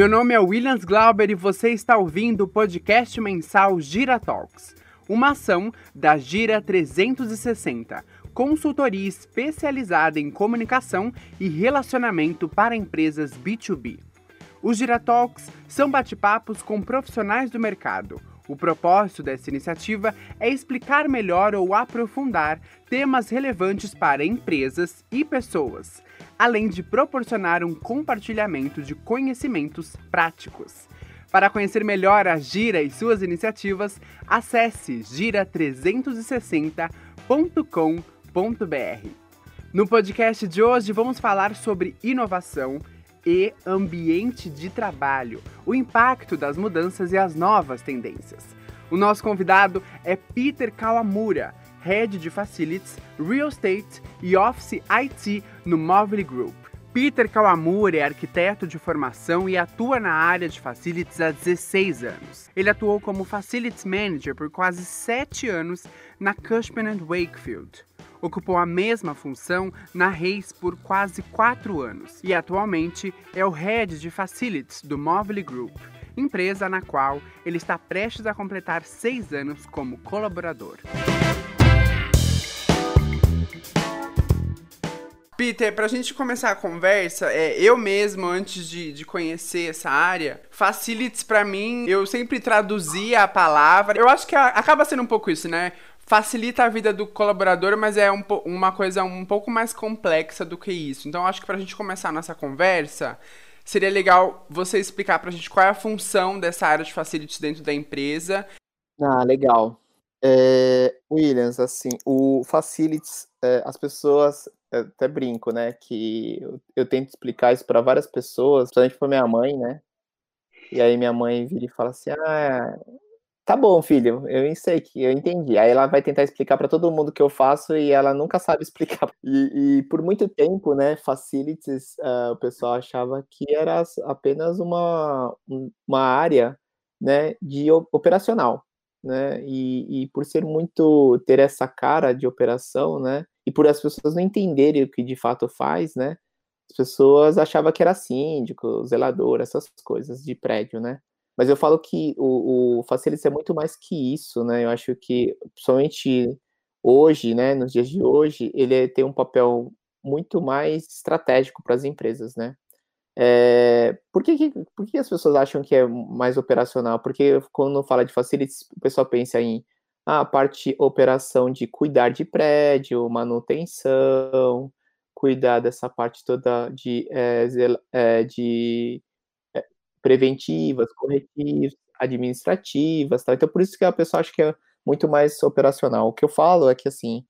Meu nome é Williams Glauber e você está ouvindo o podcast mensal Gira Talks, uma ação da Gira 360, consultoria especializada em comunicação e relacionamento para empresas B2B. Os Gira Talks são bate-papos com profissionais do mercado o propósito dessa iniciativa é explicar melhor ou aprofundar temas relevantes para empresas e pessoas, além de proporcionar um compartilhamento de conhecimentos práticos. Para conhecer melhor a Gira e suas iniciativas, acesse gira360.com.br. No podcast de hoje vamos falar sobre inovação e ambiente de trabalho, o impacto das mudanças e as novas tendências. O nosso convidado é Peter Kawamura, Head de Facilities, Real Estate e Office IT no Mobile Group. Peter Kawamura é arquiteto de formação e atua na área de facilities há 16 anos. Ele atuou como Facilities Manager por quase 7 anos na Cushman Wakefield. Ocupou a mesma função na Reis por quase quatro anos e atualmente é o Head de Facilities do Mobile Group, empresa na qual ele está prestes a completar seis anos como colaborador. Peter, para a gente começar a conversa, é, eu mesmo, antes de, de conhecer essa área, facilities para mim, eu sempre traduzia a palavra. Eu acho que a, acaba sendo um pouco isso, né? facilita a vida do colaborador, mas é um, uma coisa um pouco mais complexa do que isso. Então, acho que para a gente começar a nossa conversa, seria legal você explicar para a gente qual é a função dessa área de facilities dentro da empresa. Ah, legal. É, Williams, assim, o facilities, é, as pessoas, até brinco, né, que eu, eu tento explicar isso para várias pessoas, principalmente para minha mãe, né, e aí minha mãe vira e fala assim, ah, Tá bom, filho, eu sei que eu entendi. Aí ela vai tentar explicar para todo mundo o que eu faço e ela nunca sabe explicar. E, e por muito tempo, né, facilities, uh, o pessoal achava que era apenas uma, uma área, né, de operacional, né? E, e por ser muito ter essa cara de operação, né, e por as pessoas não entenderem o que de fato faz, né? As pessoas achavam que era síndico, zelador, essas coisas de prédio, né? Mas eu falo que o, o é muito mais que isso, né? Eu acho que, principalmente hoje, né, nos dias de hoje, ele tem um papel muito mais estratégico para as empresas, né? É, por, que, por que as pessoas acham que é mais operacional? Porque quando fala de facilities, o pessoal pensa em ah, a parte operação de cuidar de prédio, manutenção, cuidar dessa parte toda de, é, de preventivas, corretivas, administrativas, tá? Então, por isso que a pessoa acha que é muito mais operacional. O que eu falo é que, assim,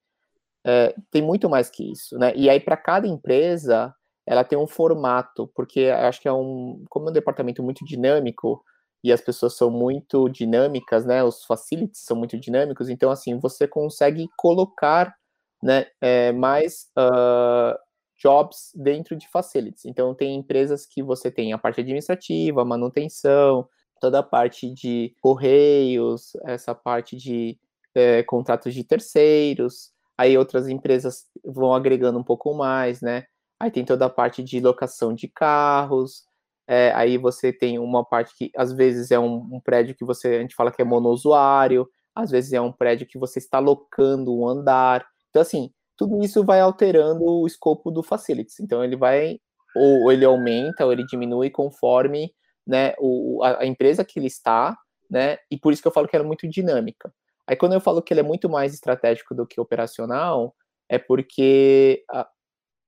é, tem muito mais que isso, né? E aí, para cada empresa, ela tem um formato, porque acho que é um, como é um departamento muito dinâmico, e as pessoas são muito dinâmicas, né? Os facilities são muito dinâmicos, então, assim, você consegue colocar, né, é, mais uh, jobs dentro de facilities. Então, tem empresas que você tem a parte administrativa, manutenção, toda a parte de correios, essa parte de é, contratos de terceiros. Aí outras empresas vão agregando um pouco mais, né? Aí tem toda a parte de locação de carros. É, aí você tem uma parte que às vezes é um, um prédio que você a gente fala que é monousuário, às vezes é um prédio que você está locando um andar. Então, assim, tudo isso vai alterando o escopo do facilities. Então ele vai ou ele aumenta ou ele diminui conforme né, o, a, a, empresa que ele está, né? E por isso que eu falo que ela é muito dinâmica. Aí quando eu falo que ele é muito mais estratégico do que operacional, é porque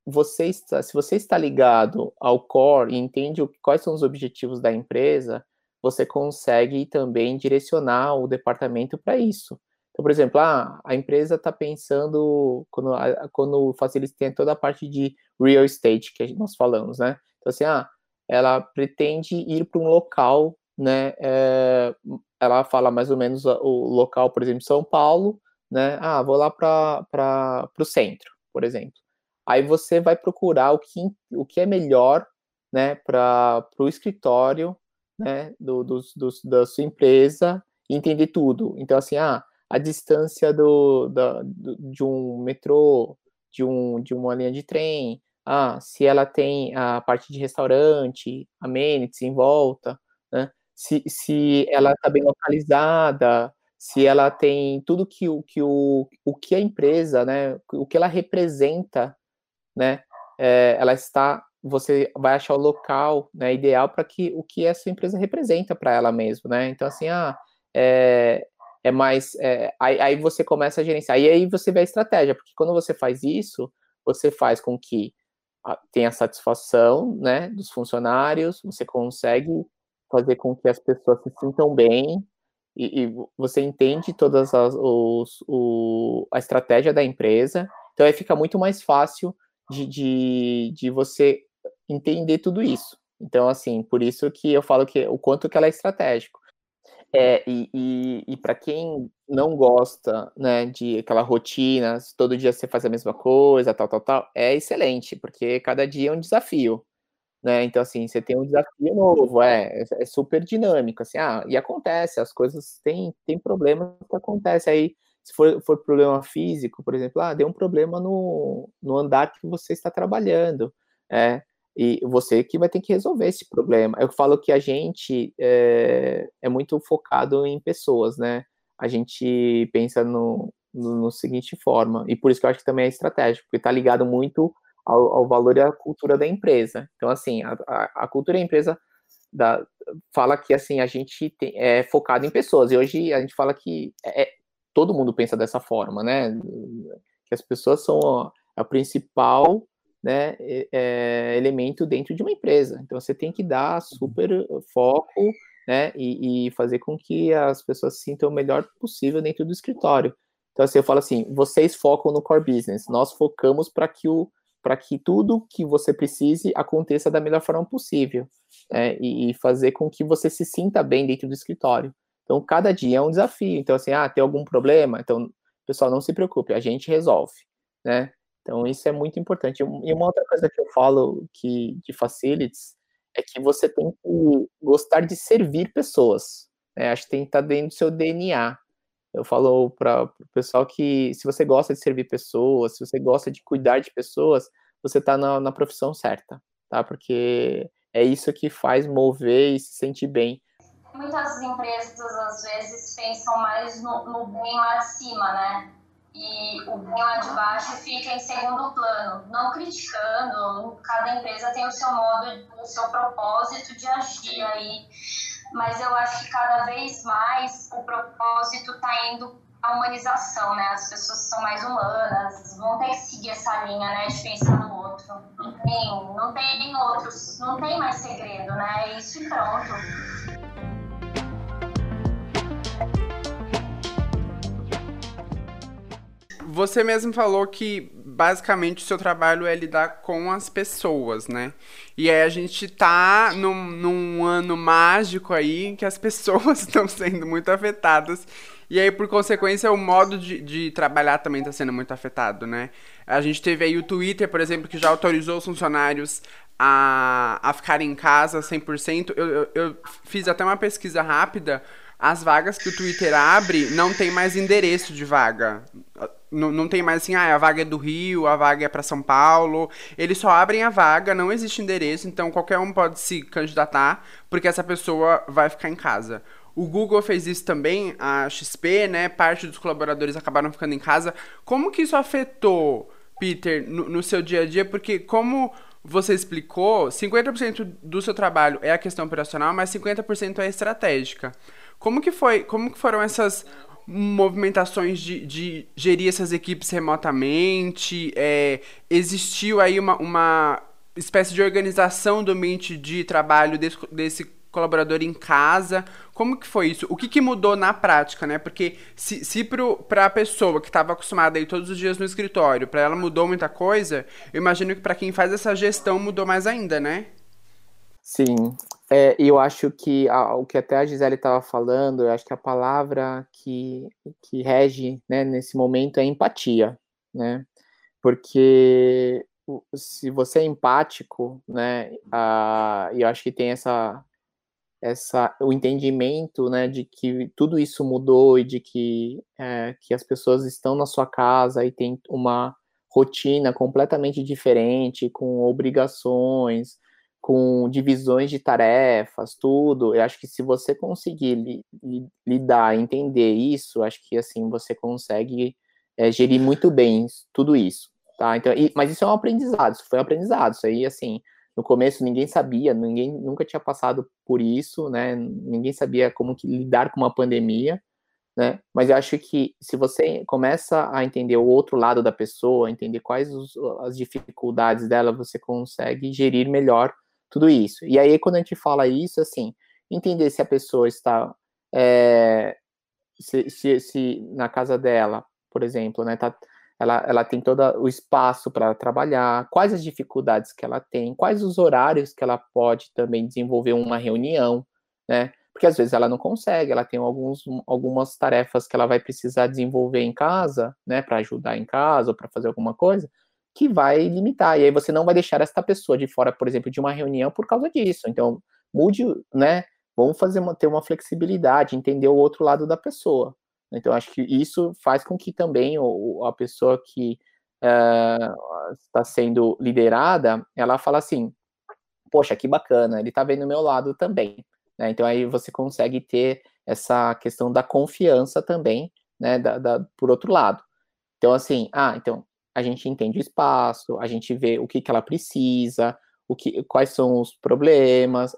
você está, se você está ligado ao core e entende o, quais são os objetivos da empresa, você consegue também direcionar o departamento para isso. Então, por exemplo, ah, a empresa está pensando, quando, quando facilita, tem toda a parte de real estate que nós falamos, né? Então, assim, ah, ela pretende ir para um local, né? É, ela fala mais ou menos o local, por exemplo, São Paulo, né? Ah, vou lá para o centro, por exemplo. Aí você vai procurar o que, o que é melhor, né, para o escritório, né, do, do, do, da sua empresa entender tudo. Então, assim, ah, a distância do, da, do, de um metrô, de, um, de uma linha de trem, ah, se ela tem a parte de restaurante, amenities em volta, né? Se, se ela está bem localizada, se ela tem tudo que o que, o, o que a empresa, né, o que ela representa, né, é, ela está, você vai achar o local, né, ideal para que o que essa empresa representa para ela mesmo, né? Então assim, ah, é, é mais, é, aí, aí você começa a gerenciar e aí você vê a estratégia, porque quando você faz isso, você faz com que tenha satisfação, né, dos funcionários, você consegue fazer com que as pessoas se sintam bem e, e você entende todas as os, o, a estratégia da empresa, então aí fica muito mais fácil de, de, de você entender tudo isso. Então, assim, por isso que eu falo que o quanto que ela é estratégico. É, e, e, e para quem não gosta, né, de aquela rotina, todo dia você faz a mesma coisa, tal, tal, tal, é excelente, porque cada dia é um desafio, né? Então, assim, você tem um desafio novo, é, é super dinâmico, assim, ah, e acontece, as coisas têm, tem problemas que acontecem aí, se for, for problema físico, por exemplo, ah, deu um problema no, no andar que você está trabalhando, é, e você que vai ter que resolver esse problema. Eu falo que a gente é, é muito focado em pessoas, né? A gente pensa no, no, no, seguinte forma, e por isso que eu acho que também é estratégico, porque está ligado muito ao, ao, valor e à cultura da empresa. Então, assim, a, a, a cultura da empresa da, fala que, assim, a gente tem, é focado em pessoas, e hoje a gente fala que é, todo mundo pensa dessa forma, né? Que as pessoas são a, a principal né, é, elemento dentro de uma empresa. Então você tem que dar uhum. super foco né, e, e, fazer com que as pessoas se sintam o melhor possível dentro do escritório. Então assim, eu falo assim, vocês focam no core business, nós focamos para que o para que tudo que você precise aconteça da melhor forma possível né, e, e fazer com que você se sinta bem dentro do escritório. Então, cada dia é um desafio. Então, assim, ah, tem algum problema? Então, pessoal, não se preocupe, a gente resolve, né? Então, isso é muito importante. E uma outra coisa que eu falo que de facilities é que você tem que gostar de servir pessoas. Né? Acho que tem que estar dentro do seu DNA. Eu falo para o pessoal que se você gosta de servir pessoas, se você gosta de cuidar de pessoas, você está na, na profissão certa, tá? Porque é isso que faz mover e se sentir bem. Muitas empresas, às vezes, pensam mais no, no bem lá de cima, né? e o bem lá de baixo fica em segundo plano, não criticando, cada empresa tem o seu modo, o seu propósito de agir aí, mas eu acho que cada vez mais o propósito está indo a humanização, né? As pessoas são mais humanas, vão ter que seguir essa linha, né? De pensar no outro. Não tem, não tem outros, não tem mais segredo, né? É isso e pronto. Você mesmo falou que basicamente o seu trabalho é lidar com as pessoas, né? E aí a gente tá num, num ano mágico aí que as pessoas estão sendo muito afetadas. E aí, por consequência, o modo de, de trabalhar também está sendo muito afetado, né? A gente teve aí o Twitter, por exemplo, que já autorizou os funcionários a, a ficarem em casa 100%. Eu, eu, eu fiz até uma pesquisa rápida. As vagas que o Twitter abre não tem mais endereço de vaga não, não tem mais assim, ah, a vaga é do Rio, a vaga é para São Paulo. Eles só abrem a vaga, não existe endereço, então qualquer um pode se candidatar, porque essa pessoa vai ficar em casa. O Google fez isso também, a XP, né? Parte dos colaboradores acabaram ficando em casa. Como que isso afetou, Peter, no, no seu dia a dia? Porque como você explicou, 50% do seu trabalho é a questão operacional, mas 50% é estratégica. Como que foi, como que foram essas movimentações de, de gerir essas equipes remotamente? É, existiu aí uma, uma espécie de organização do ambiente de trabalho desse, desse colaborador em casa? Como que foi isso? O que, que mudou na prática, né? Porque se, se para a pessoa que estava acostumada a ir todos os dias no escritório, para ela mudou muita coisa, eu imagino que para quem faz essa gestão mudou mais ainda, né? Sim, é, eu acho que a, o que até a Gisele estava falando, eu acho que a palavra que, que rege né, nesse momento é empatia, né? Porque se você é empático, né, a, eu acho que tem essa, essa o entendimento, né, de que tudo isso mudou e de que, é, que as pessoas estão na sua casa e tem uma rotina completamente diferente, com obrigações, com divisões de tarefas, tudo. Eu acho que se você conseguir li, li, lidar, entender isso, acho que assim você consegue é, gerir muito bem tudo isso, tá? Então, e, mas isso é um aprendizado, isso foi um aprendizado. Isso aí, assim, no começo ninguém sabia, ninguém nunca tinha passado por isso, né? Ninguém sabia como lidar com uma pandemia, né? Mas eu acho que se você começa a entender o outro lado da pessoa, entender quais os, as dificuldades dela, você consegue gerir melhor tudo isso. E aí, quando a gente fala isso, assim, entender se a pessoa está. É, se, se, se, na casa dela, por exemplo, né, tá, ela, ela tem todo o espaço para trabalhar, quais as dificuldades que ela tem, quais os horários que ela pode também desenvolver uma reunião, né? Porque às vezes ela não consegue, ela tem alguns, algumas tarefas que ela vai precisar desenvolver em casa, né, para ajudar em casa ou para fazer alguma coisa, que vai limitar. E aí você não vai deixar esta pessoa de fora, por exemplo, de uma reunião por causa disso. Então, mude, né? Vamos fazer uma, ter uma flexibilidade, entender o outro lado da pessoa. Então, acho que isso faz com que também a pessoa que uh, está sendo liderada, ela fala assim, poxa, que bacana, ele está vendo o meu lado também. Né? Então, aí você consegue ter essa questão da confiança também, né, da, da, por outro lado. Então, assim, ah, então, a gente entende o espaço, a gente vê o que, que ela precisa, o que, quais são os problemas,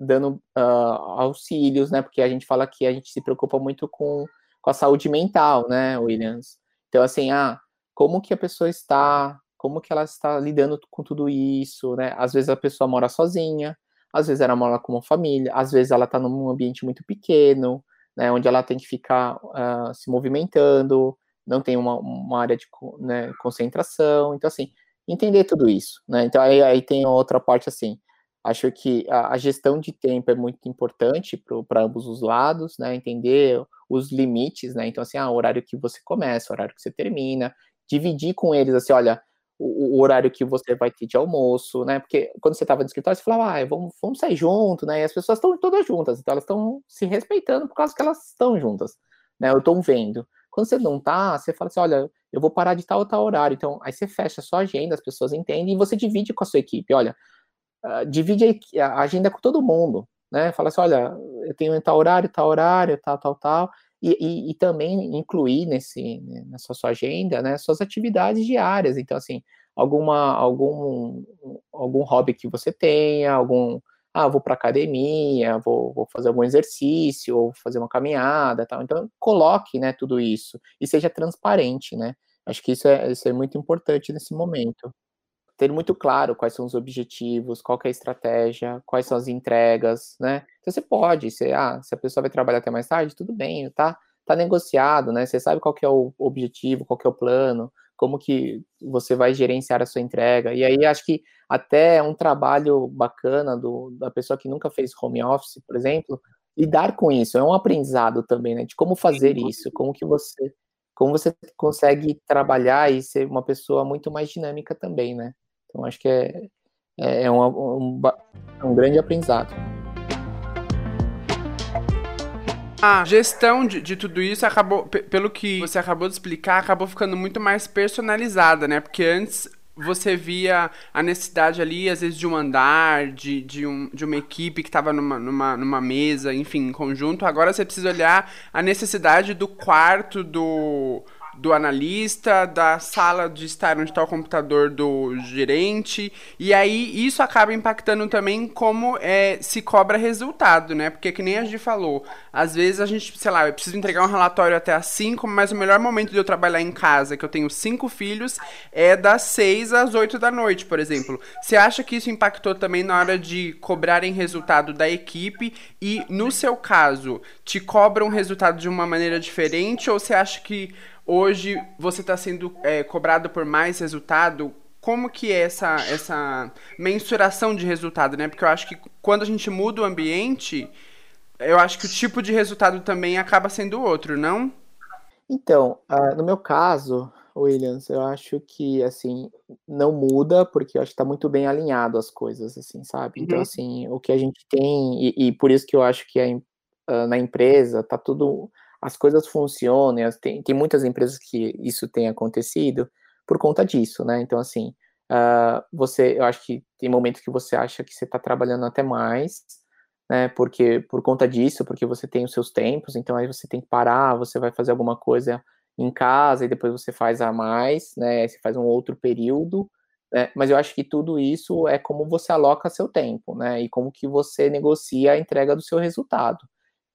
dando uh, auxílios, né? Porque a gente fala que a gente se preocupa muito com, com a saúde mental, né, Williams? Então, assim, ah, como que a pessoa está, como que ela está lidando com tudo isso, né? Às vezes a pessoa mora sozinha, às vezes ela mora com uma família, às vezes ela está num ambiente muito pequeno, né, onde ela tem que ficar uh, se movimentando, não tem uma, uma área de né, concentração. Então, assim, entender tudo isso, né? Então, aí, aí tem outra parte, assim, acho que a, a gestão de tempo é muito importante para ambos os lados, né? Entender os limites, né? Então, assim, ah, o horário que você começa, o horário que você termina, dividir com eles, assim, olha, o, o horário que você vai ter de almoço, né? Porque quando você estava no escritório, você falava, ah, vamos, vamos sair junto, né? E as pessoas estão todas juntas, então elas estão se respeitando por causa que elas estão juntas, né? Eu estou vendo. Quando você não tá, você fala assim, olha, eu vou parar de tal ou tal horário. Então, aí você fecha a sua agenda, as pessoas entendem, e você divide com a sua equipe. Olha, uh, divide a agenda com todo mundo, né? Fala assim, olha, eu tenho tal horário, tal horário, tal, tal, tal. E, e, e também incluir nesse, nessa sua agenda, né, suas atividades diárias. Então, assim, alguma, algum, algum hobby que você tenha, algum ah, vou para academia, vou, vou, fazer algum exercício, ou fazer uma caminhada, tal. Então, coloque, né, tudo isso e seja transparente, né? Acho que isso é, isso é muito importante nesse momento. Ter muito claro quais são os objetivos, qual é a estratégia, quais são as entregas, né? Então, você pode, se, ah, se a pessoa vai trabalhar até mais tarde, tudo bem, tá? Tá negociado, né? Você sabe qual é o objetivo, qual é o plano, como que você vai gerenciar a sua entrega. E aí acho que até é um trabalho bacana do, da pessoa que nunca fez home office, por exemplo, lidar com isso. É um aprendizado também, né? De como fazer isso, como que você como você consegue trabalhar e ser uma pessoa muito mais dinâmica também, né? Então acho que é, é, é um, um, um grande aprendizado. A gestão de, de tudo isso acabou, pelo que você acabou de explicar, acabou ficando muito mais personalizada, né? Porque antes você via a necessidade ali, às vezes, de um andar, de, de, um, de uma equipe que estava numa, numa, numa mesa, enfim, em conjunto. Agora você precisa olhar a necessidade do quarto do do analista, da sala de estar onde está o computador do gerente, e aí isso acaba impactando também como é, se cobra resultado, né? Porque que nem a gente falou, às vezes a gente, sei lá, eu preciso entregar um relatório até às 5, mas o melhor momento de eu trabalhar em casa, que eu tenho cinco filhos, é das 6 às 8 da noite, por exemplo. Você acha que isso impactou também na hora de cobrarem resultado da equipe e, no seu caso, te cobram resultado de uma maneira diferente ou você acha que Hoje você está sendo é, cobrado por mais resultado. Como que é essa, essa mensuração de resultado, né? Porque eu acho que quando a gente muda o ambiente, eu acho que o tipo de resultado também acaba sendo outro, não? Então, uh, no meu caso, Williams, eu acho que, assim, não muda, porque eu acho que está muito bem alinhado as coisas, assim, sabe? Então, uhum. assim, o que a gente tem, e, e por isso que eu acho que a, uh, na empresa tá tudo as coisas funcionem, tem, tem muitas empresas que isso tem acontecido, por conta disso, né? Então, assim, uh, você, eu acho que tem momentos que você acha que você está trabalhando até mais, né? Porque por conta disso, porque você tem os seus tempos, então aí você tem que parar, você vai fazer alguma coisa em casa e depois você faz a mais, né? Aí você faz um outro período, né? Mas eu acho que tudo isso é como você aloca seu tempo, né? E como que você negocia a entrega do seu resultado.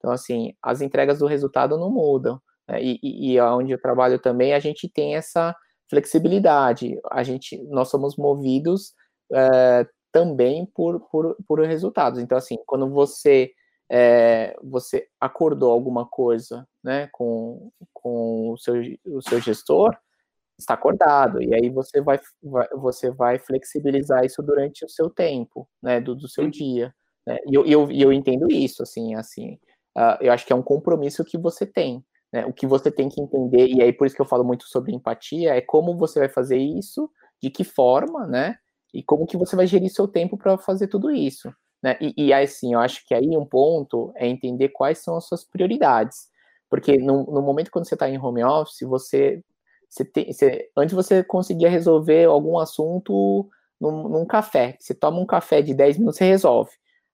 Então, assim, as entregas do resultado não mudam. Né? E, e, e onde eu trabalho também, a gente tem essa flexibilidade. A gente, nós somos movidos é, também por, por, por resultados. Então, assim, quando você é, você acordou alguma coisa né, com, com o, seu, o seu gestor, está acordado, e aí você vai, vai, você vai flexibilizar isso durante o seu tempo, né, do, do seu dia. Né? E eu, eu, eu entendo isso, assim, assim, uh, eu acho que é um compromisso que você tem, né, o que você tem que entender, e aí por isso que eu falo muito sobre empatia, é como você vai fazer isso, de que forma, né, e como que você vai gerir seu tempo para fazer tudo isso. Né? E, e assim, eu acho que aí um ponto é entender quais são as suas prioridades. Porque no, no momento quando você está em home office, você, você, tem, você antes você conseguia resolver algum assunto num, num, café. Você toma um café de 10 minutos, você resolve.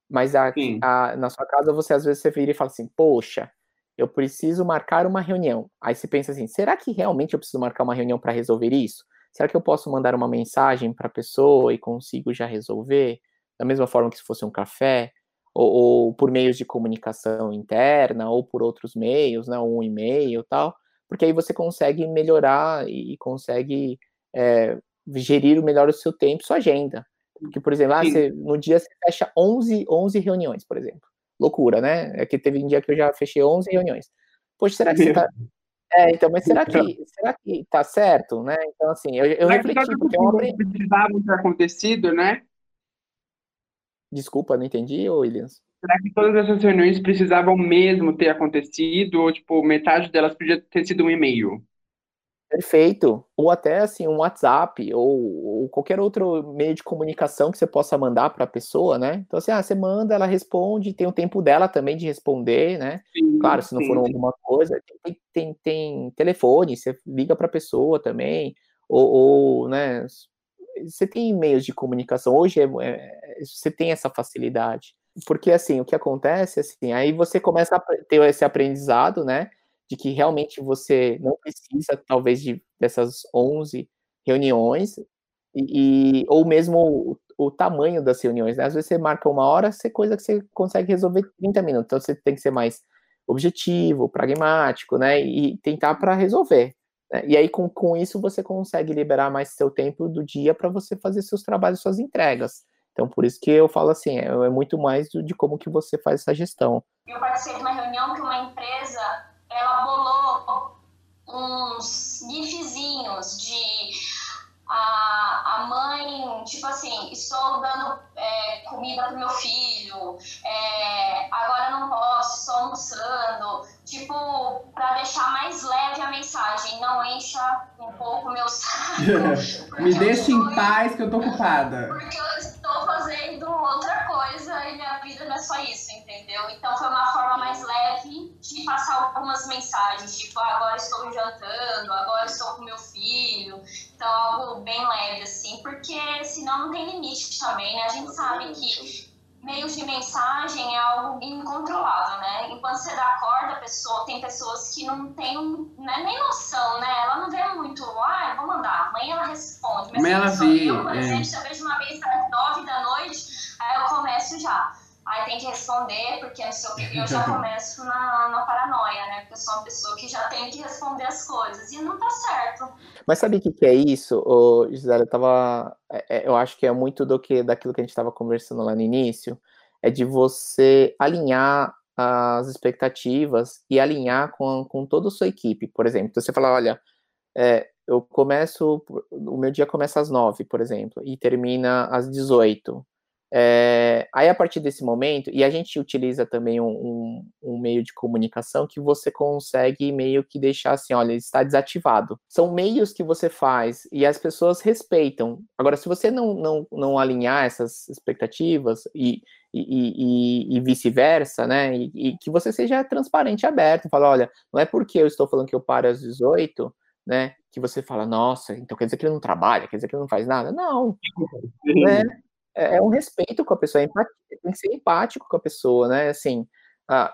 Mas a, a, na sua casa, você às vezes você vira e fala assim, poxa, eu preciso marcar uma reunião. Aí você pensa assim, será que realmente eu preciso marcar uma reunião para resolver isso? Será que eu posso mandar uma mensagem para a pessoa e consigo já resolver? da mesma forma que se fosse um café, ou, ou por meios de comunicação interna, ou por outros meios, né, um e-mail tal, porque aí você consegue melhorar e consegue é, gerir melhor o seu tempo, sua agenda. Porque, por exemplo, ah, você, no dia você fecha 11, 11 reuniões, por exemplo. Loucura, né? É que teve um dia que eu já fechei 11 reuniões. Poxa, será que você tá... É, então, mas será que, será que tá certo, né? Então, assim, eu, eu refleti, porque é uma... precisavam ter acontecido, né? Desculpa, não entendi, Williams. Será que todas essas reuniões precisavam mesmo ter acontecido, ou tipo, metade delas podia ter sido um e-mail? Perfeito. Ou até assim, um WhatsApp, ou, ou, qualquer outro meio de comunicação que você possa mandar para a pessoa, né? Então, assim, ah, você manda, ela responde, tem o tempo dela também de responder, né? Sim, claro, se não sim, for alguma coisa, tem, tem, tem telefone, você liga para a pessoa também, ou, ou, né, você tem meios de comunicação, hoje é, é, você tem essa facilidade. Porque, assim, o que acontece, assim, aí você começa a ter esse aprendizado, né, de que realmente você não precisa, talvez, de, dessas 11 reuniões, e, e ou mesmo o, o, tamanho das reuniões, né? Às vezes você marca uma hora, é coisa que você consegue resolver 30 minutos, então você tem que ser mais objetivo, pragmático, né, e tentar para resolver. Né? E aí, com, com isso, você consegue liberar mais seu tempo do dia para você fazer seus trabalhos, suas entregas. Então, por isso que eu falo assim, é, é muito mais de como que você faz essa gestão. Eu participei de uma reunião que uma empresa, uns gifzinhos de a, a mãe, tipo assim, estou dando é, comida para meu filho, é, agora não posso, estou almoçando, tipo, para deixar mais leve a mensagem, não encha um pouco meu saco. Me deixe em paz que eu tô ocupada. Porque eu estou fazendo outra coisa e minha vida não é só isso, entendeu? Então foi uma forma mais leve de passar algumas mensagens, tipo, ah, agora estou jantando, agora estou com meu filho. Então, algo bem leve, assim, porque senão não tem limite também, né? A gente sabe que meios de mensagem é algo incontrolável, né? Enquanto você dá corda, a pessoa, tem pessoas que não têm né, nem noção, né? Ela não vê muito, ah, vou mandar, amanhã ela responde. Mas ela vê, eu, por é. exemplo, se eu vejo uma vez às nove da noite, aí eu começo já aí tem que responder, porque não sei o que, eu já começo na, na paranoia, né? Porque eu sou uma pessoa que já tem que responder as coisas, e não tá certo. Mas sabe o que, que é isso, ô, Gisele? Eu tava. É, é, eu acho que é muito do que daquilo que a gente estava conversando lá no início, é de você alinhar as expectativas e alinhar com, com toda a sua equipe, por exemplo. Então você fala, olha, é, eu começo, o meu dia começa às nove, por exemplo, e termina às 18. É, aí, a partir desse momento, e a gente utiliza também um, um, um, meio de comunicação que você consegue meio que deixar assim: olha, está desativado. São meios que você faz e as pessoas respeitam. Agora, se você não, não, não alinhar essas expectativas e, e, e, e vice-versa, né, e, que você seja transparente e aberto, fala: olha, não é porque eu estou falando que eu paro às 18 né? Que você fala, nossa, então quer dizer que ele não trabalha, quer dizer que ele não faz nada? Não. né? É, é um respeito com a pessoa, é tem que ser empático com a pessoa, né? Assim, ah,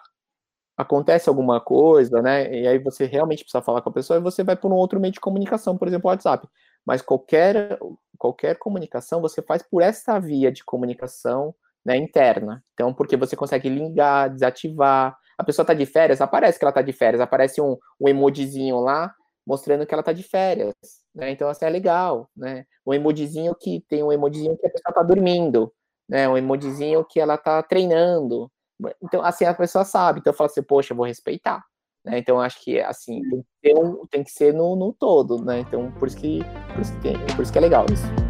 acontece alguma coisa, né? E aí você realmente precisa falar com a pessoa e você vai por um outro meio de comunicação, por exemplo, o WhatsApp. Mas qualquer, qualquer comunicação você faz por essa via de comunicação né, interna. Então, porque você consegue ligar, desativar. A pessoa está de férias, aparece que ela está de férias, aparece um, um emojizinho lá mostrando que ela está de férias. Né? Então, assim, é legal. Né? Um emojizinho que tem um emojizinho que a pessoa está dormindo, né? um emojizinho que ela está treinando. Então, assim, a pessoa sabe. Então, eu falo assim, poxa, eu vou respeitar. Né? Então, acho que, assim, tem que, ser, um, tem que ser no, no todo, né? Então, por isso que, por isso que, por isso que é legal isso.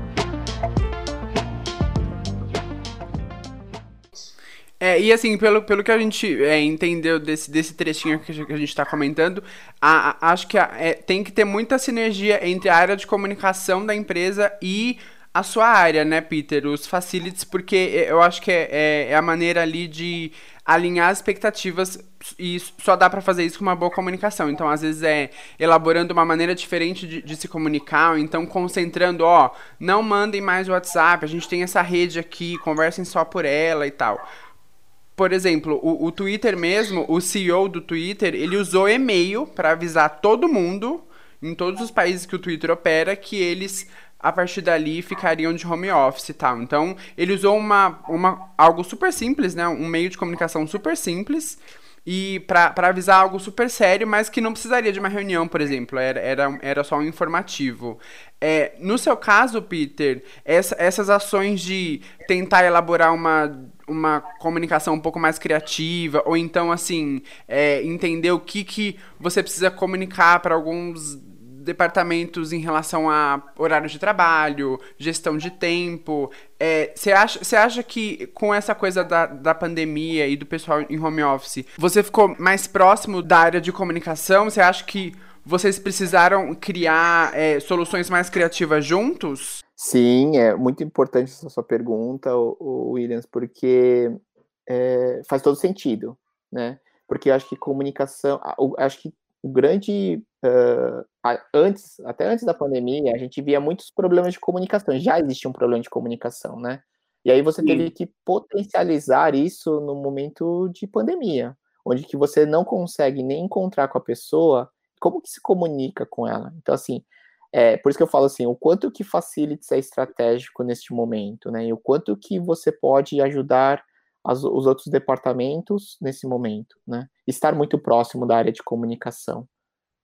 É, e assim, pelo, pelo que a gente é, entendeu desse, desse trechinho que a gente está comentando, a, a, acho que a, é, tem que ter muita sinergia entre a área de comunicação da empresa e a sua área, né, Peter? Os facilities, porque eu acho que é, é, é a maneira ali de alinhar as expectativas e só dá para fazer isso com uma boa comunicação. Então, às vezes é elaborando uma maneira diferente de, de, se comunicar, ou então concentrando, ó, não mandem mais o WhatsApp, a gente tem essa rede aqui, conversem só por ela e tal por exemplo, o, o, Twitter mesmo, o CEO do Twitter, ele usou e-mail para avisar todo mundo, em todos os países que o Twitter opera, que eles a partir dali ficariam de home office e tal. Então, ele usou uma, uma, algo super simples, né? Um meio de comunicação super simples e para avisar algo super sério, mas que não precisaria de uma reunião, por exemplo, era, era, era só um informativo. É, no seu caso, Peter, essa, essas ações de tentar elaborar uma, uma comunicação um pouco mais criativa, ou então, assim, é, entender o que, que você precisa comunicar para alguns departamentos em relação a horário de trabalho, gestão de tempo. Você é, acha, acha que com essa coisa da, da pandemia e do pessoal em home office, você ficou mais próximo da área de comunicação? Você acha que vocês precisaram criar é, soluções mais criativas juntos? Sim, é muito importante essa sua pergunta, o, Williams, porque é, faz todo sentido, né? Porque eu acho que comunicação, acho que o grande uh, antes, até antes da pandemia, a gente via muitos problemas de comunicação. Já existia um problema de comunicação, né? E aí você Sim. teve que potencializar isso no momento de pandemia, onde que você não consegue nem encontrar com a pessoa, como que se comunica com ela? Então, assim, é, por isso que eu falo assim, o quanto que Facilities é estratégico neste momento, né? E o quanto que você pode ajudar as, os outros departamentos nesse momento, né? Estar muito próximo da área de comunicação.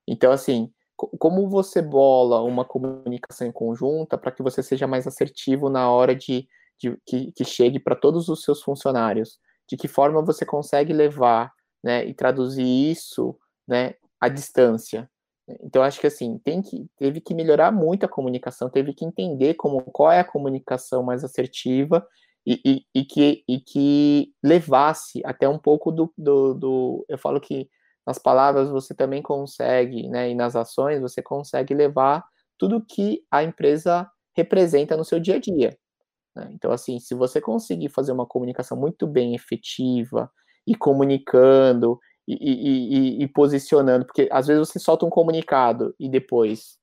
Então, assim, como você bola uma comunicação em conjunta para que você seja mais assertivo na hora de, de que, que chegue para todos os seus funcionários? De que forma você consegue levar, né, e traduzir isso, né, à distância? Então, acho que assim, tem que, teve que melhorar muito a comunicação, teve que entender como qual é a comunicação mais assertiva e, e, e, que, e que levasse até um pouco do, do, do, Eu falo que nas palavras você também consegue, né, e nas ações você consegue levar tudo que a empresa representa no seu dia a dia. Né? Então, assim, se você conseguir fazer uma comunicação muito bem efetiva e comunicando e, e, e, posicionando, porque às vezes você solta um comunicado e depois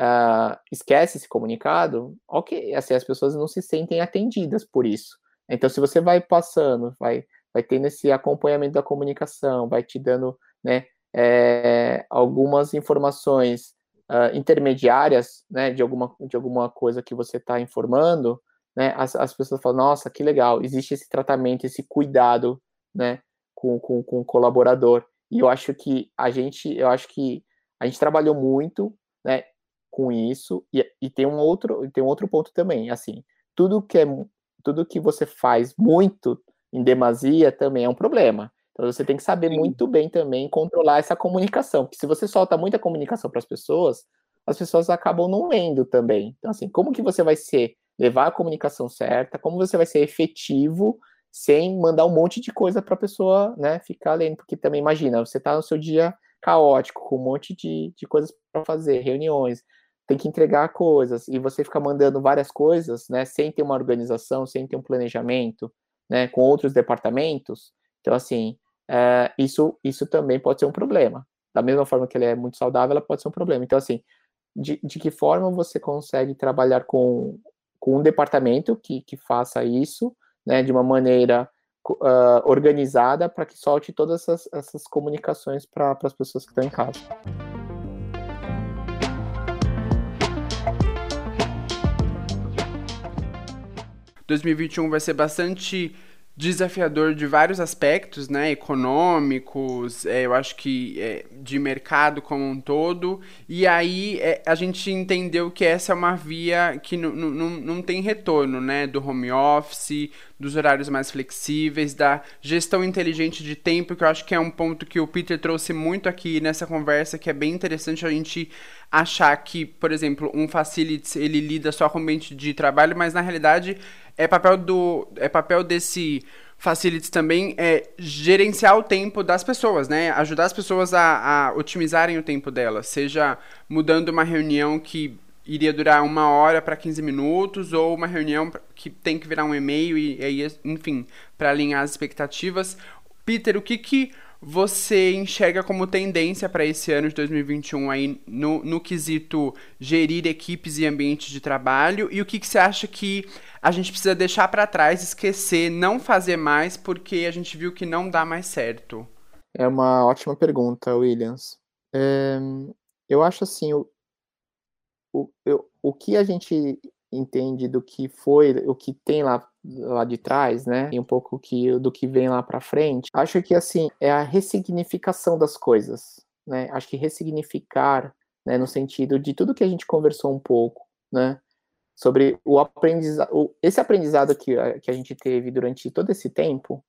uh, esquece esse comunicado, ok, assim, as pessoas não se sentem atendidas por isso. Então, se você vai passando, vai, vai tendo esse acompanhamento da comunicação, vai te dando né, é, algumas informações uh, intermediárias né, de, alguma, de alguma coisa que você está informando, né, as, as pessoas falam, nossa, que legal, existe esse tratamento, esse cuidado né, com, com, com o colaborador. E eu acho que a gente, eu acho que a gente trabalhou muito, né, com isso, e, e tem um outro, tem um outro ponto também, assim, tudo que é tudo que você faz muito em demasia também é um problema. Então você tem que saber Sim. muito bem também controlar essa comunicação, porque se você solta muita comunicação para as pessoas, as pessoas acabam não lendo também. Então assim, como que você vai ser levar a comunicação certa, como você vai ser efetivo sem mandar um monte de coisa para a pessoa, né, ficar lendo, porque também imagina, você está no seu dia caótico, com um monte de, de coisas para fazer, reuniões, tem que entregar coisas, e você fica mandando várias coisas, né, sem ter uma organização, sem ter um planejamento, né, com outros departamentos. Então, assim, é, isso, isso também pode ser um problema. Da mesma forma que ele é muito saudável, ela pode ser um problema. Então, assim, de, de que forma você consegue trabalhar com, com um departamento que, que faça isso, né, de uma maneira uh, organizada para que solte todas essas, essas comunicações para as pessoas que estão em casa. 2021 vai ser bastante desafiador de vários aspectos, né, econômicos, é, eu acho que é, de mercado como um todo, e aí é, a gente entendeu que essa é uma via que não tem retorno, né, do home office, dos horários mais flexíveis, da gestão inteligente de tempo, que eu acho que é um ponto que o Peter trouxe muito aqui nessa conversa, que é bem interessante a gente achar que, por exemplo, um facilities, ele lida só com o ambiente de trabalho, mas na realidade é papel do é papel desse facilities também é gerenciar o tempo das pessoas, né? Ajudar as pessoas a, a otimizarem o tempo delas, seja mudando uma reunião que iria durar uma hora para 15 minutos ou uma reunião que tem que virar um e-mail e aí, enfim, para alinhar as expectativas. Peter, o que que você enxerga como tendência para esse ano de 2021 aí no, no quesito gerir equipes e ambientes de trabalho? E o que, que você acha que a gente precisa deixar para trás, esquecer, não fazer mais porque a gente viu que não dá mais certo? É uma ótima pergunta, Williams. É, eu acho assim, o, o, eu, o que a gente entende do que foi, o que tem lá lá de trás, né? E um pouco que, do que vem lá para frente. Acho que assim é a ressignificação das coisas, né? Acho que ressignificar, né, no sentido de tudo que a gente conversou um pouco, né? Sobre o aprendizado, esse aprendizado que, que a gente teve durante todo esse tempo,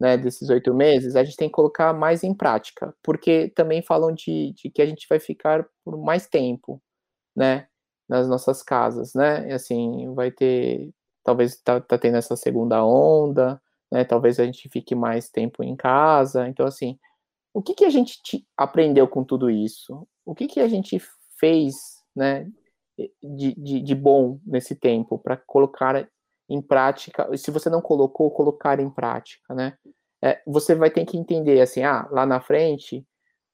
né, desses oito meses, a gente tem que colocar mais em prática, porque também falam de, de que a gente vai ficar por mais tempo, né, nas nossas casas, né, e assim, vai ter talvez tá, tá tendo essa segunda onda, né? Talvez a gente fique mais tempo em casa. Então, assim, o que, que a gente aprendeu com tudo isso? O que, que a gente fez, né, de, de, de bom nesse tempo para colocar em prática? Se você não colocou, colocar em prática, né? É, você vai ter que entender, assim, ah, lá na frente,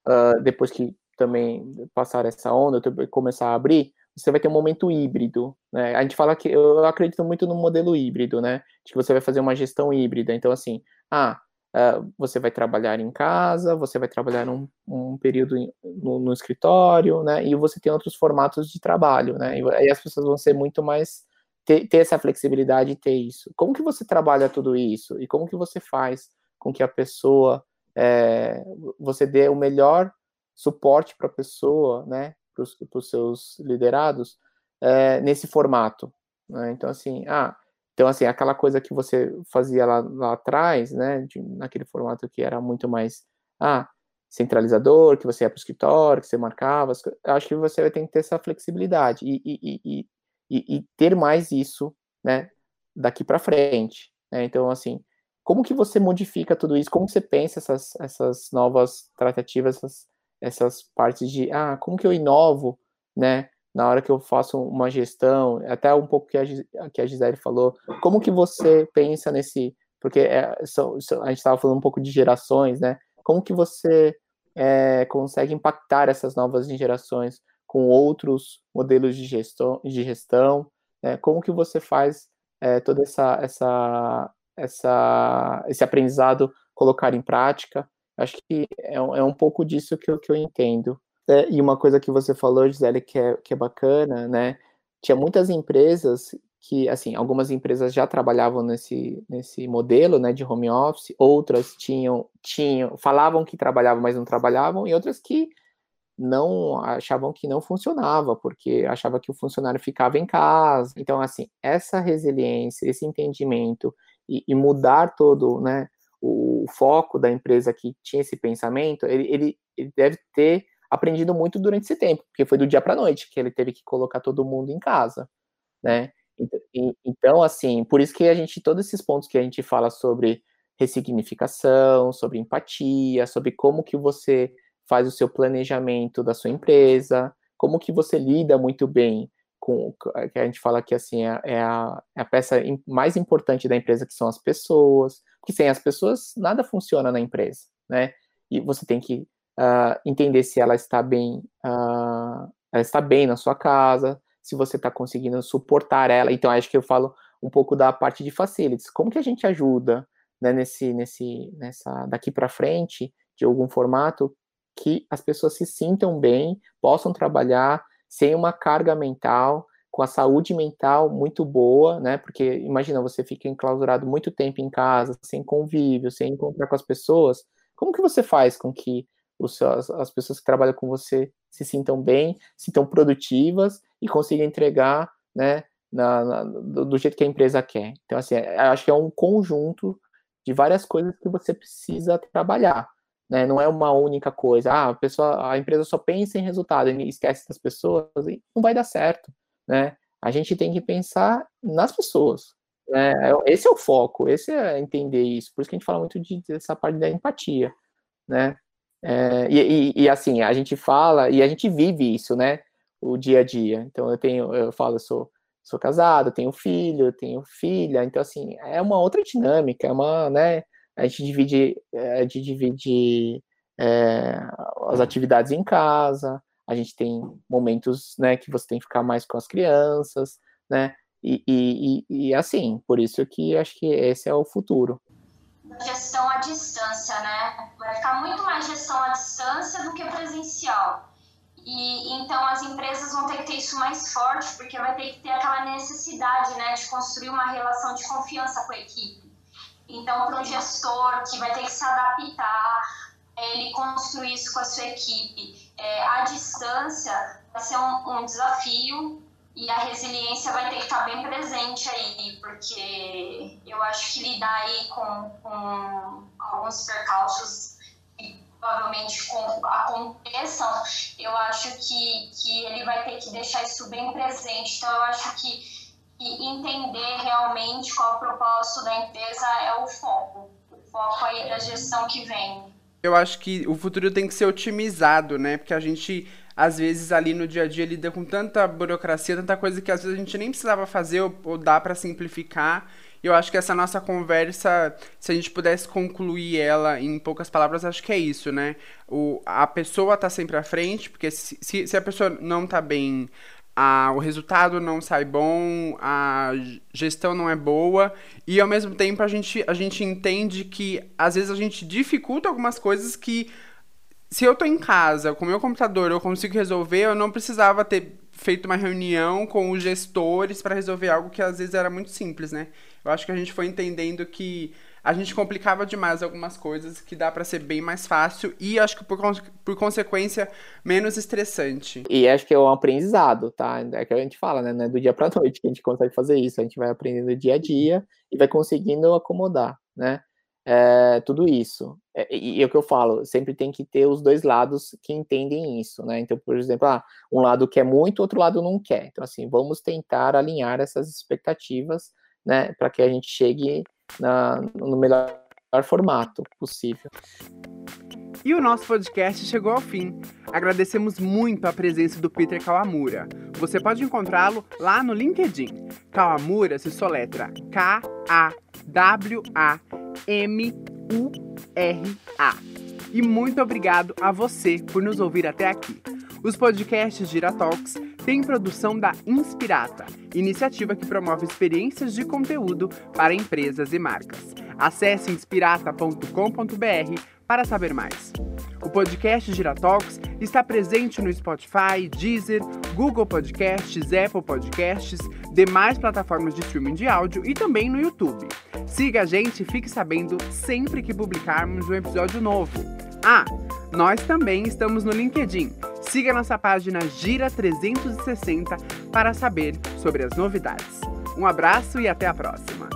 uh, depois que também passar essa onda, começar a abrir, você vai ter um momento híbrido, né? A gente fala que eu acredito muito no modelo híbrido, né? De que você vai fazer uma gestão híbrida. Então, assim, ah, uh, você vai trabalhar em casa, você vai trabalhar um, um período no, no, escritório, né? E você tem outros formatos de trabalho, né? E aí as pessoas vão ser muito mais ter, ter essa flexibilidade e ter isso. Como que você trabalha tudo isso? E como que você faz com que a pessoa é, você dê o melhor suporte para a pessoa, né? Para os seus liderados é, nesse formato. Né? Então, assim, ah, então, assim, aquela coisa que você fazia lá, lá atrás, né, de, naquele formato que era muito mais, ah, centralizador, que você ia para o escritório, que você marcava, acho que você vai ter que ter essa flexibilidade e, e, e, e, ter mais isso, né, daqui para frente. Né? Então, assim, como que você modifica tudo isso? Como você pensa essas, essas novas tratativas, essas essas partes de, ah, como que eu inovo, né, na hora que eu faço uma gestão, até um pouco que a, que a Gisele falou, como que você pensa nesse, porque é, so, so, a gente estava falando um pouco de gerações, né, como que você é, consegue impactar essas novas gerações com outros modelos de gestão, de gestão né, como que você faz é, toda essa, essa, essa, esse aprendizado colocar em prática, Acho que é, um, é um pouco disso que eu, que eu entendo. É, e uma coisa que você falou, Gisele, que é, que é bacana, né? Tinha muitas empresas que, assim, algumas empresas já trabalhavam nesse, nesse modelo, né, de home office, outras tinham, tinham, falavam que trabalhavam, mas não trabalhavam, e outras que não achavam que não funcionava, porque achava que o funcionário ficava em casa. Então, assim, essa resiliência, esse entendimento e, e mudar todo, né, o foco da empresa que tinha esse pensamento, ele, ele, ele deve ter aprendido muito durante esse tempo, porque foi do dia para noite que ele teve que colocar todo mundo em casa, né? Então, assim, por isso que a gente, todos esses pontos que a gente fala sobre ressignificação, sobre empatia, sobre como que você faz o seu planejamento da sua empresa, como que você lida muito bem com que a gente fala que assim é, é, a, é a peça mais importante da empresa que são as pessoas, porque sem as pessoas nada funciona na empresa, né? E você tem que uh, entender se ela está bem uh, ela está bem na sua casa, se você está conseguindo suportar ela. Então, acho que eu falo um pouco da parte de facilities. Como que a gente ajuda né, nesse, nesse, nessa daqui para frente, de algum formato, que as pessoas se sintam bem, possam trabalhar sem uma carga mental, com a saúde mental muito boa, né? Porque imagina, você fica enclausurado muito tempo em casa, sem convívio, sem encontrar com as pessoas. Como que você faz com que os, as, as pessoas que trabalham com você se sintam bem, se sintam produtivas e consigam entregar, né, na, na, do, do, jeito que a empresa quer. Então, assim, é, acho que é um conjunto de várias coisas que você precisa trabalhar. Né? Não é uma única coisa. Ah, a, pessoa, a empresa só pensa em resultado e esquece das pessoas e não vai dar certo. Né? A gente tem que pensar nas pessoas. Né? Esse é o foco, esse é entender isso. Por isso que a gente fala muito de, dessa parte da empatia. Né? É, e, e, e, assim, a gente fala e a gente vive isso, né? O dia a dia. Então eu tenho, eu falo, eu sou, sou casado, tenho filho, tenho filha, então assim, é uma outra dinâmica, é uma, né? A gente divide, a gente divide é, as atividades em casa, a gente tem momentos, né, que você tem que ficar mais com as crianças, né? E, e, e assim, por isso que acho que esse é o futuro gestão à distância, né? Vai ficar muito mais gestão à distância do que presencial. E então as empresas vão ter que ter isso mais forte, porque vai ter que ter aquela necessidade, né, de construir uma relação de confiança com a equipe. Então, para um gestor que vai ter que se adaptar, ele construir isso com a sua equipe é, à distância vai ser um, um desafio e a resiliência vai ter que estar bem presente aí, porque eu acho que lidar aí com, com alguns percalços que provavelmente aconteçam, eu acho que, que ele vai ter que deixar isso bem presente. Então, eu acho que, que entender realmente qual é o propósito da empresa é o foco, o foco aí da gestão que vem. Eu acho que o futuro tem que ser otimizado, né? Porque a gente às vezes ali no dia a dia lida com tanta burocracia, tanta coisa que às vezes a gente nem precisava fazer ou, ou dá para simplificar. E eu acho que essa nossa conversa, se a gente pudesse concluir ela em poucas palavras, acho que é isso, né? O, a pessoa tá sempre à frente, porque se, se, se a pessoa não tá bem, o resultado não sai bom, a gestão não é boa, e ao mesmo tempo a gente, a gente entende que às vezes a gente dificulta algumas coisas que se eu tô em casa com o meu computador, eu consigo resolver, eu não precisava ter feito uma reunião com os gestores para resolver algo que às vezes era muito simples, né? Eu acho que a gente foi entendendo que a gente complicava demais algumas coisas que dá para ser bem mais fácil e acho que por, por consequência menos estressante. E acho que é um aprendizado, tá? É que a gente fala, né? Não é do dia para noite que a gente consegue fazer isso, a gente vai aprendendo dia a dia e vai conseguindo acomodar, né? é, tudo isso. É, e é o que eu falo, sempre tem que ter os dois lados que entendem isso, né? Então, por exemplo, ah, um lado quer muito, outro lado não quer. Então, assim, vamos tentar alinhar essas expectativas, né, para que a gente chegue na, no melhor formato possível. E o nosso podcast chegou ao fim. Agradecemos muito a presença do Peter Kawamura. Você pode encontrá-lo lá no LinkedIn. Kawamura se soletra K-A-W-A-M-U-R-A. E muito obrigado a você por nos ouvir até aqui. Os podcasts Giratalks têm produção da Inspirata, iniciativa que promove experiências de conteúdo para empresas e marcas. Acesse inspirata.com.br para saber mais. O podcast Giratalks está presente no Spotify, Deezer, Google Podcasts, Apple Podcasts, demais plataformas de streaming de áudio e também no YouTube. Siga a gente e fique sabendo sempre que publicarmos um episódio novo. Ah, nós também estamos no LinkedIn. Siga nossa página Gira 360 para saber sobre as novidades. Um abraço e até a próxima!